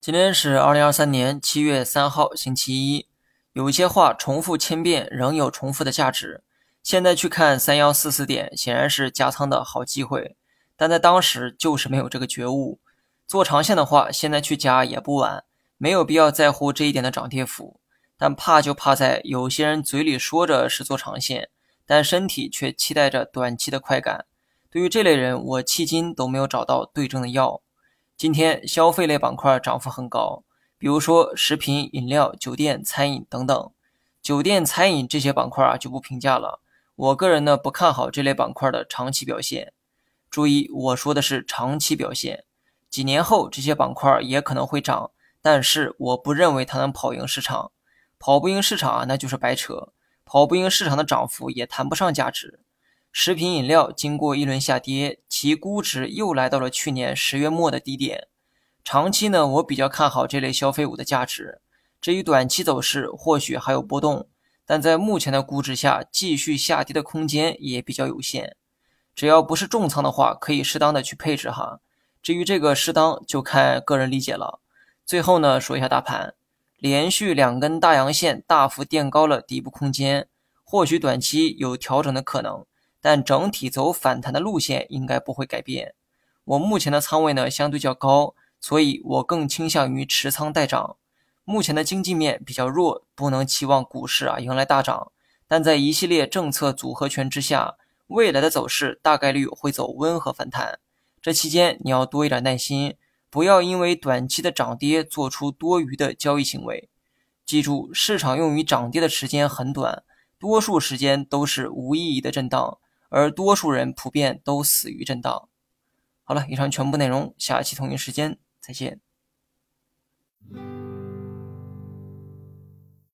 今天是二零二三年七月三号，星期一。有一些话重复千遍，仍有重复的价值。现在去看三幺四四点，显然是加仓的好机会，但在当时就是没有这个觉悟。做长线的话，现在去加也不晚，没有必要在乎这一点的涨跌幅。但怕就怕在有些人嘴里说着是做长线，但身体却期待着短期的快感。对于这类人，我迄今都没有找到对症的药。今天消费类板块涨幅很高，比如说食品、饮料、酒店、餐饮等等。酒店、餐饮这些板块啊就不评价了。我个人呢不看好这类板块的长期表现。注意，我说的是长期表现。几年后这些板块也可能会涨，但是我不认为它能跑赢市场。跑不赢市场啊，那就是白扯。跑不赢市场的涨幅也谈不上价值。食品饮料经过一轮下跌，其估值又来到了去年十月末的低点。长期呢，我比较看好这类消费股的价值。至于短期走势，或许还有波动，但在目前的估值下，继续下跌的空间也比较有限。只要不是重仓的话，可以适当的去配置哈。至于这个适当，就看个人理解了。最后呢，说一下大盘，连续两根大阳线大幅垫高了底部空间，或许短期有调整的可能。但整体走反弹的路线应该不会改变。我目前的仓位呢相对较高，所以我更倾向于持仓待涨。目前的经济面比较弱，不能期望股市啊迎来大涨。但在一系列政策组合拳之下，未来的走势大概率会走温和反弹。这期间你要多一点耐心，不要因为短期的涨跌做出多余的交易行为。记住，市场用于涨跌的时间很短，多数时间都是无意义的震荡。而多数人普遍都死于震荡。好了，以上全部内容，下期同一时间再见。